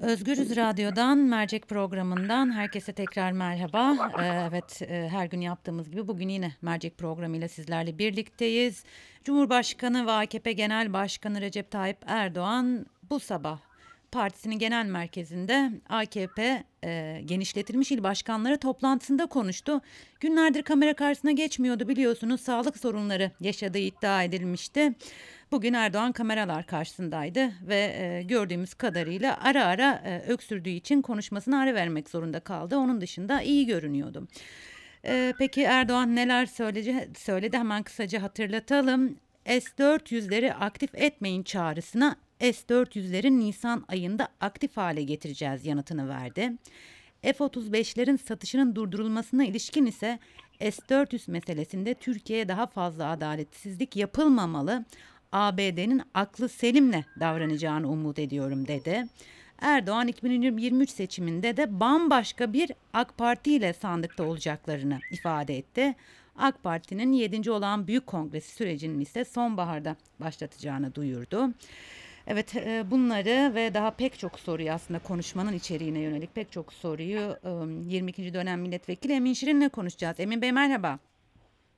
Özgürüz Radyo'dan, Mercek programından herkese tekrar merhaba. Ee, evet, e, her gün yaptığımız gibi bugün yine Mercek programıyla sizlerle birlikteyiz. Cumhurbaşkanı ve AKP Genel Başkanı Recep Tayyip Erdoğan bu sabah partisinin genel merkezinde AKP e, genişletilmiş il başkanları toplantısında konuştu. Günlerdir kamera karşısına geçmiyordu biliyorsunuz sağlık sorunları yaşadığı iddia edilmişti. Bugün Erdoğan kameralar karşısındaydı ve e, gördüğümüz kadarıyla ara ara e, öksürdüğü için konuşmasına ara vermek zorunda kaldı. Onun dışında iyi görünüyordu. E, peki Erdoğan neler söyledi, söyledi hemen kısaca hatırlatalım. S-400'leri aktif etmeyin çağrısına S-400'lerin Nisan ayında aktif hale getireceğiz yanıtını verdi. F-35'lerin satışının durdurulmasına ilişkin ise S-400 meselesinde Türkiye'ye daha fazla adaletsizlik yapılmamalı. ABD'nin aklı selimle davranacağını umut ediyorum dedi. Erdoğan 2023 seçiminde de bambaşka bir AK Parti ile sandıkta olacaklarını ifade etti. AK Parti'nin 7. olan büyük kongresi sürecinin ise sonbaharda başlatacağını duyurdu. Evet e, bunları ve daha pek çok soruyu aslında konuşmanın içeriğine yönelik pek çok soruyu 22. E, dönem milletvekili Emin Şirin'le konuşacağız. Emin Bey merhaba.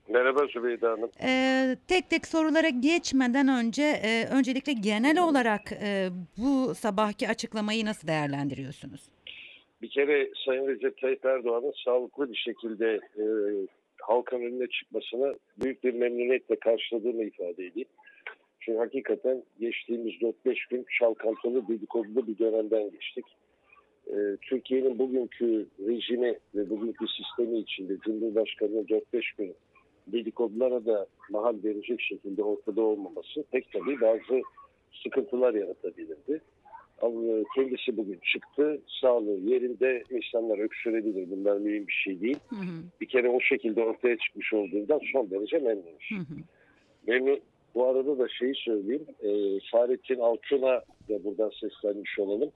Merhaba Zübeyde Hanım. Ee, tek tek sorulara geçmeden önce e, öncelikle genel olarak e, bu sabahki açıklamayı nasıl değerlendiriyorsunuz? Bir kere Sayın Recep Tayyip Erdoğan'ın sağlıklı bir şekilde e, halkın önüne çıkmasını büyük bir memnuniyetle karşıladığımı ifade edeyim. Çünkü hakikaten geçtiğimiz 4-5 gün çalkantılı dedikodulu bir dönemden geçtik. E, Türkiye'nin bugünkü rejimi ve bugünkü sistemi içinde Cumhurbaşkanı'nın 4-5 gün dedikodulara da mahal verecek şekilde ortada olmaması pek tabii bazı sıkıntılar yaratabilirdi. Ama kendisi bugün çıktı. Sağlığı yerinde insanlar öksürebilir. Bunlar mühim bir şey değil. Hı hı. Bir kere o şekilde ortaya çıkmış olduğundan son derece memnunuz. Hı hı. Memnun, bu arada da şeyi söyleyeyim. E, Fahrettin Altun'a da buradan seslenmiş olalım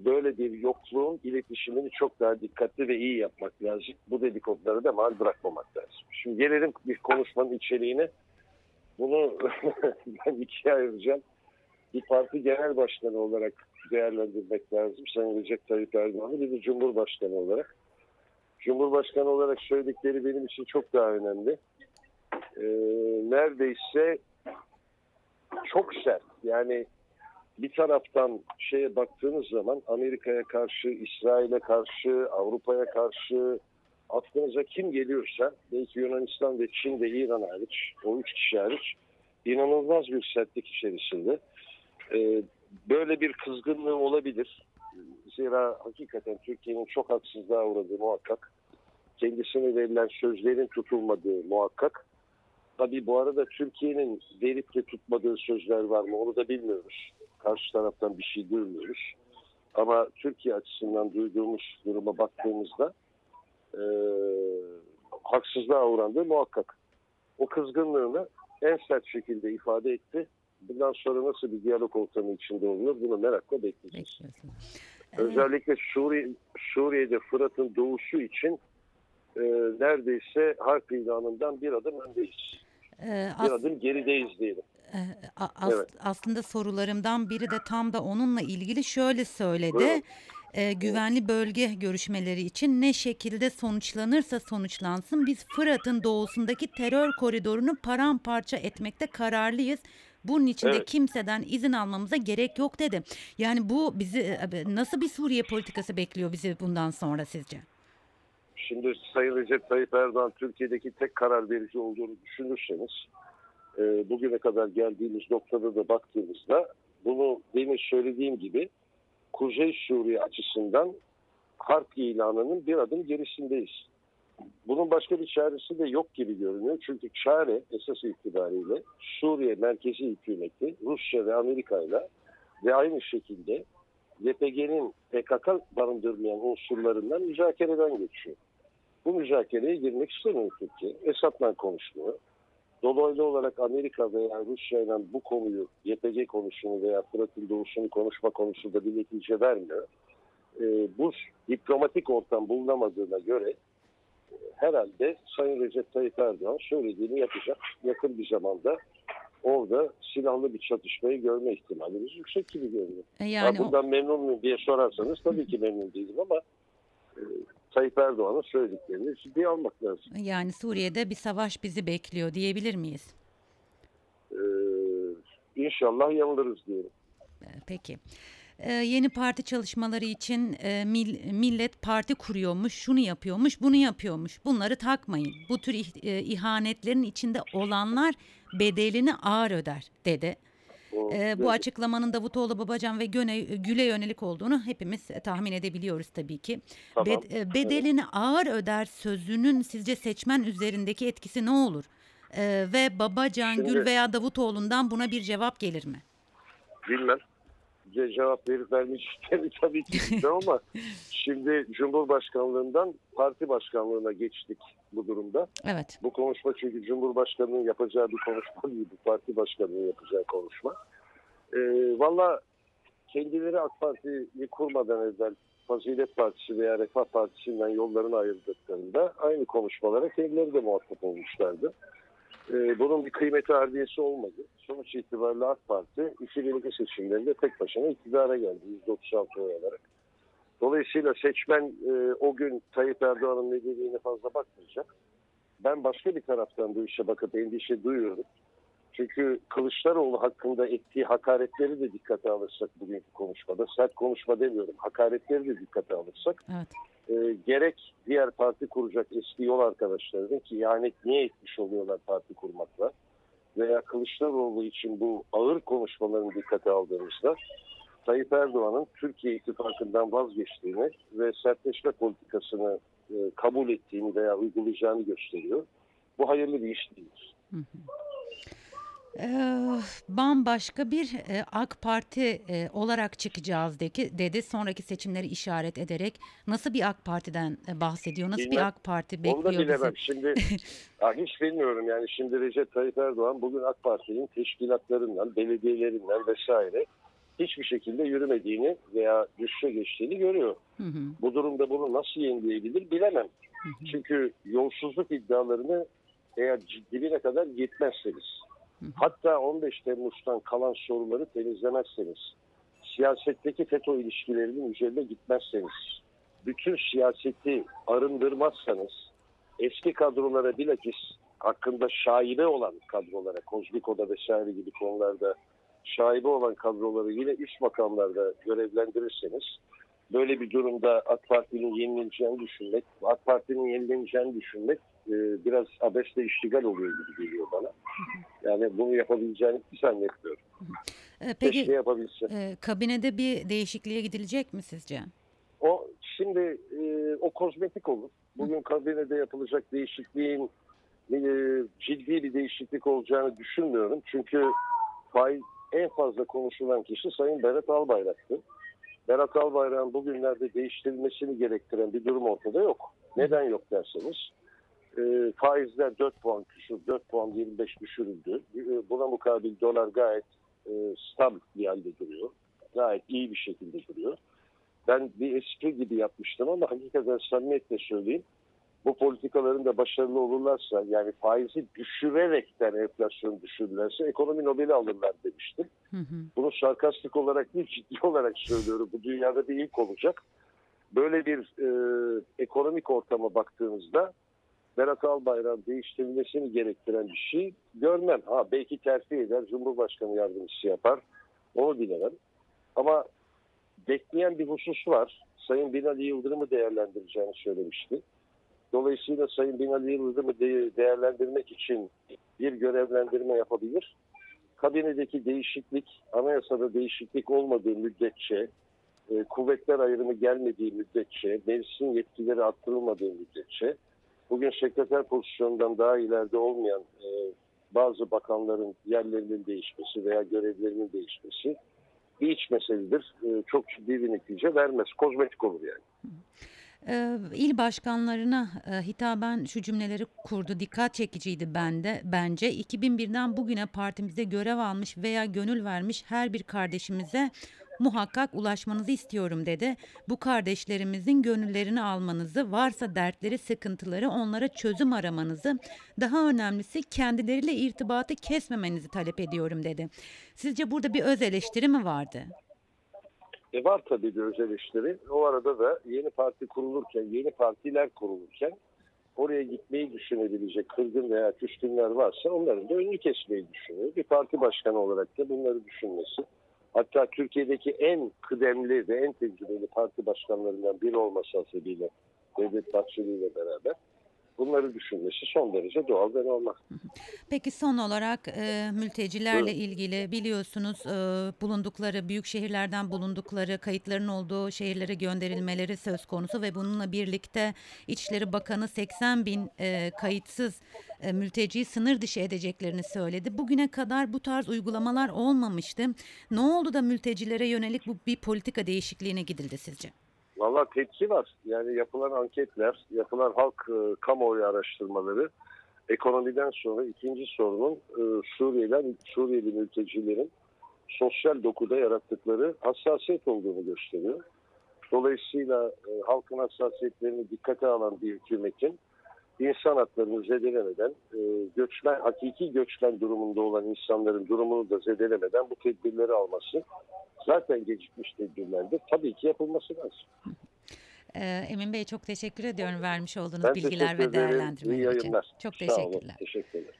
böyle bir yokluğun iletişimini çok daha dikkatli ve iyi yapmak lazım. Bu dedikoduları da mal bırakmamak lazım. Şimdi gelelim bir konuşmanın içeriğine. Bunu ben ikiye ayıracağım. Bir parti genel başkanı olarak değerlendirmek lazım. Sayın Recep Tayyip Erdoğan'ı bir de Cumhurbaşkanı olarak. Cumhurbaşkanı olarak söyledikleri benim için çok daha önemli. Ee, neredeyse çok sert. Yani bir taraftan şeye baktığınız zaman Amerika'ya karşı, İsrail'e karşı, Avrupa'ya karşı aklınıza kim geliyorsa belki Yunanistan ve Çin ve İran hariç, o üç kişi hariç inanılmaz bir sertlik içerisinde. Ee, böyle bir kızgınlığı olabilir. Zira hakikaten Türkiye'nin çok haksızlığa uğradığı muhakkak. Kendisine verilen sözlerin tutulmadığı muhakkak. Tabii bu arada Türkiye'nin verip de tutmadığı sözler var mı onu da bilmiyoruz. Karşı taraftan bir şey duymuyoruz. Ama Türkiye açısından duyduğumuz duruma baktığımızda e, haksızlığa uğrandığı muhakkak. O kızgınlığını en sert şekilde ifade etti. Bundan sonra nasıl bir diyalog ortamı içinde oluyor bunu merakla bekleyeceğiz. Özellikle Suriye, Suriye'de Fırat'ın doğusu için e, neredeyse harp ilanından bir adım öndeyiz. Ee, bir adım gerideyiz diyelim. E, as, evet. Aslında sorularımdan biri de tam da onunla ilgili şöyle söyledi. E, güvenli bölge görüşmeleri için ne şekilde sonuçlanırsa sonuçlansın biz Fırat'ın doğusundaki terör koridorunu paramparça etmekte kararlıyız. Bunun için evet. de kimseden izin almamıza gerek yok dedi. Yani bu bizi e, nasıl bir Suriye politikası bekliyor bizi bundan sonra sizce? Şimdi Sayın Recep Tayyip Erdoğan Türkiye'deki tek karar verici olduğunu düşünürseniz e, bugüne kadar geldiğimiz noktada da baktığımızda bunu demin söylediğim gibi Kuzey Suriye açısından harp ilanının bir adım gerisindeyiz. Bunun başka bir çaresi de yok gibi görünüyor. Çünkü çare esas itibariyle Suriye merkezi hükümeti Rusya ve Amerika ile ve aynı şekilde YPG'nin PKK barındırmayan unsurlarından müzakereden geçiyor. Bu müzakereye girmek istemiyor Türkiye. Esad'la konuşmuyor. Dolaylı olarak Amerika veya Rusya ile bu konuyu, YPG konusunu veya Fırat'ın doğusunu konuşma konusunda bir netice vermiyor. E, bu diplomatik ortam bulunamadığına göre e, herhalde Sayın Recep Tayyip Erdoğan söylediğini yapacak. Yakın bir zamanda orada silahlı bir çatışmayı görme ihtimalimiz yüksek gibi görünüyor. E, Ha, Yani o- bundan memnun muyum diye sorarsanız tabii ki memnun değilim ama e, Tayyip Erdoğan'ın söylediklerini ciddiye almak lazım. yani Suriye'de bir savaş bizi bekliyor diyebilir miyiz? E, inşallah yanılırız diyelim. E, Peki. E, yeni parti çalışmaları için e, mil- millet parti kuruyormuş, şunu yapıyormuş, bunu yapıyormuş. Bunları takmayın. Bu tür ih- e, ihanetlerin içinde olanlar bedelini ağır öder dedi. E, bu açıklamanın Davutoğlu, Babacan ve Göne, Gül'e yönelik olduğunu hepimiz e, tahmin edebiliyoruz tabii ki. Tamam, Bed- e, bedelini ağır öder sözünün sizce seçmen üzerindeki etkisi ne olur? E, ve Babacan, Gül Şimdi- veya Davutoğlu'ndan buna bir cevap gelir mi? Bilmem. Ce- Cevap verip vermeyeceklerini tabii ki ama şimdi Cumhurbaşkanlığından parti başkanlığına geçtik bu durumda. Evet. Bu konuşma çünkü Cumhurbaşkanı'nın yapacağı bir konuşma değil. Bu parti başkanının yapacağı konuşma. Ee, Valla kendileri AK Parti'yi kurmadan evvel Fazilet Partisi veya Refah Partisi'nden yollarını ayırdıklarında aynı konuşmalara kendileri de muhatap olmuşlardı. Ee, bunun bir kıymeti harbiyesi olmadı. Sonuç itibariyle AK Parti 2002 seçimlerinde tek başına iktidara geldi %36 oy alarak. Dolayısıyla seçmen e, o gün Tayyip Erdoğan'ın ne dediğine fazla bakmayacak. Ben başka bir taraftan bu işe bakıp endişe duyuyorum. Çünkü Kılıçdaroğlu hakkında ettiği hakaretleri de dikkate alırsak bugünkü konuşmada, sert konuşma demiyorum, hakaretleri de dikkate alırsak, Evet. E, gerek diğer parti kuracak eski yol arkadaşlarının ki ihanet niye etmiş oluyorlar parti kurmakla veya Kılıçdaroğlu için bu ağır konuşmaların dikkate aldığımızda Tayyip Erdoğan'ın Türkiye ittifakından vazgeçtiğini ve sertleşme politikasını e, kabul ettiğini veya uygulayacağını gösteriyor. Bu hayırlı bir iş değildir. Ee, bambaşka bir e, AK Parti e, olarak çıkacağız dedi, dedi. Sonraki seçimleri işaret ederek nasıl bir AK Parti'den e, bahsediyor? Nasıl bir Bilmem. AK Parti Onu da bekliyor bilemem. bizi? Şimdi ha, hiç bilmiyorum yani şimdi Recep Tayyip Erdoğan bugün AK Parti'nin teşkilatlarından, belediyelerinden vesaire hiçbir şekilde yürümediğini veya düşüşe geçtiğini görüyor. Hı hı. Bu durumda bunu nasıl yenileyebilir bilemem. Çünkü yolsuzluk iddialarını eğer ciddiliğine kadar gitmezseniz, hatta 15 Temmuz'dan kalan soruları temizlemezseniz, siyasetteki FETÖ ilişkilerinin üzerine gitmezseniz, bütün siyaseti arındırmazsanız, eski kadrolara bilakis hakkında şaibe olan kadrolara, Kozmiko'da vesaire gibi konularda şaibe olan kadroları yine üst makamlarda görevlendirirseniz, böyle bir durumda AK Parti'nin yenileneceğini düşünmek, AK Parti'nin yenileneceğini düşünmek e, biraz abesle iştigal oluyor gibi geliyor bana. Yani bunu yapabileceğini hiç zannetmiyorum. Ee, Keşke peki yapabilse. e, kabinede bir değişikliğe gidilecek mi sizce? O şimdi e, o kozmetik olur. Bugün kabinede yapılacak değişikliğin e, ciddi bir değişiklik olacağını düşünmüyorum. Çünkü faiz en fazla konuşulan kişi Sayın Berat Albayrak'tı. Berat Albayrak'ın bugünlerde değiştirilmesini gerektiren bir durum ortada yok. Neden yok derseniz e, faizler 4 puan küsur, 4 puan 25 düşürüldü. E, buna mukabil dolar gayet e, stabil bir halde duruyor. Gayet iyi bir şekilde duruyor. Ben bir espri gibi yapmıştım ama hakikaten samimiyetle söyleyeyim. Bu politikaların da başarılı olurlarsa yani faizi düşürerekten enflasyonu düşürürlerse ekonomi Nobel'i alırlar demiştim. Hı hı. Bunu sarkastik olarak değil ciddi olarak söylüyorum. Bu dünyada bir ilk olacak. Böyle bir e, ekonomik ortama baktığınızda Berat Albayrak'ın değiştirilmesini gerektiren bir şey görmem. Ha belki terfi eder, Cumhurbaşkanı yardımcısı yapar. Onu bilemem. Ama bekleyen bir husus var. Sayın Binali Yıldırım'ı değerlendireceğini söylemişti. Dolayısıyla Sayın Binali Yıldırım'ı de- değerlendirmek için bir görevlendirme yapabilir. Kabinedeki değişiklik, anayasada değişiklik olmadığı müddetçe, e, kuvvetler ayrımı gelmediği müddetçe, meclisin yetkileri arttırılmadığı müddetçe, bugün sekreter pozisyonundan daha ileride olmayan e, bazı bakanların yerlerinin değişmesi veya görevlerinin değişmesi bir iç meseledir. E, çok ciddi bir netice vermez. Kozmetik olur yani. Ee, il başkanlarına e, hitaben şu cümleleri kurdu. Dikkat çekiciydi bende bence. 2001'den bugüne partimizde görev almış veya gönül vermiş her bir kardeşimize muhakkak ulaşmanızı istiyorum dedi. Bu kardeşlerimizin gönüllerini almanızı, varsa dertleri, sıkıntıları onlara çözüm aramanızı, daha önemlisi kendileriyle irtibatı kesmemenizi talep ediyorum dedi. Sizce burada bir öz eleştiri mi vardı? E var tabii bir öz eleştiri. O arada da yeni parti kurulurken, yeni partiler kurulurken oraya gitmeyi düşünebilecek kırgın veya küskünler varsa onların da önünü kesmeyi düşünüyor. Bir parti başkanı olarak da bunları düşünmesi. Hatta Türkiye'deki en kıdemli ve en tecrübeli parti başkanlarından biri olması hasebiyle Devlet Bahçeli ile beraber bunları düşünmesi son derece doğal ve normal. Peki son olarak e, mültecilerle ilgili biliyorsunuz e, bulundukları büyük şehirlerden bulundukları kayıtların olduğu şehirlere gönderilmeleri söz konusu ve bununla birlikte İçişleri Bakanı 80 bin e, kayıtsız e, mülteciyi sınır dışı edeceklerini söyledi. Bugüne kadar bu tarz uygulamalar olmamıştı. Ne oldu da mültecilere yönelik bu bir politika değişikliğine gidildi sizce? Valla tepki var. Yani yapılan anketler, yapılan halk e, kamuoyu araştırmaları ekonomiden sonra ikinci sorunun e, Suriyeliler, Suriyeli mültecilerin sosyal dokuda yarattıkları hassasiyet olduğunu gösteriyor. Dolayısıyla e, halkın hassasiyetlerini dikkate alan bir hükümetin insan haklarını zedelemeden, e, göçmen, hakiki göçmen durumunda olan insanların durumunu da zedelemeden bu tedbirleri alması zaten gecikmiş tedbirlerdir. Tabii ki yapılması lazım. E, Emin Bey çok teşekkür ediyorum vermiş olduğunuz Ben bilgiler ve değerlendirmeler için. Çok teşekkürler. Teşekkür ederim.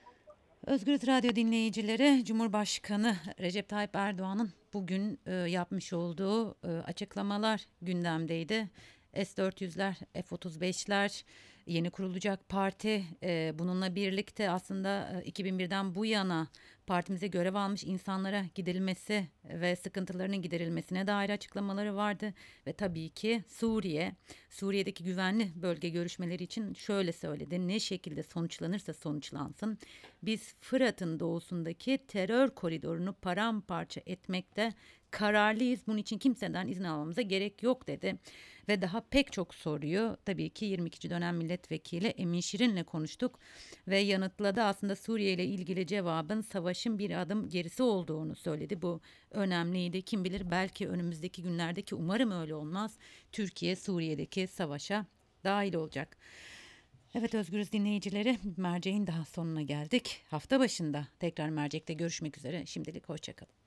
Özgürüz Radyo dinleyicileri Cumhurbaşkanı Recep Tayyip Erdoğan'ın bugün e, yapmış olduğu e, açıklamalar gündemdeydi. S-400'ler, F-35'ler, yeni kurulacak parti e, bununla birlikte aslında e, 2001'den bu yana partimize görev almış insanlara gidilmesi ve sıkıntılarının giderilmesine dair açıklamaları vardı. Ve tabii ki Suriye, Suriye'deki güvenli bölge görüşmeleri için şöyle söyledi. Ne şekilde sonuçlanırsa sonuçlansın biz Fırat'ın doğusundaki terör koridorunu paramparça etmekte kararlıyız. Bunun için kimseden izin almamıza gerek yok dedi. Ve daha pek çok soruyu tabii ki 22. dönem milletvekili Emin Şirin'le konuştuk. Ve yanıtladı aslında Suriye ile ilgili cevabın savaşın bir adım gerisi olduğunu söyledi. Bu önemliydi. Kim bilir belki önümüzdeki günlerdeki umarım öyle olmaz. Türkiye Suriye'deki savaşa dahil olacak. Evet Özgürüz dinleyicileri merceğin daha sonuna geldik. Hafta başında tekrar mercekte görüşmek üzere. Şimdilik hoşçakalın.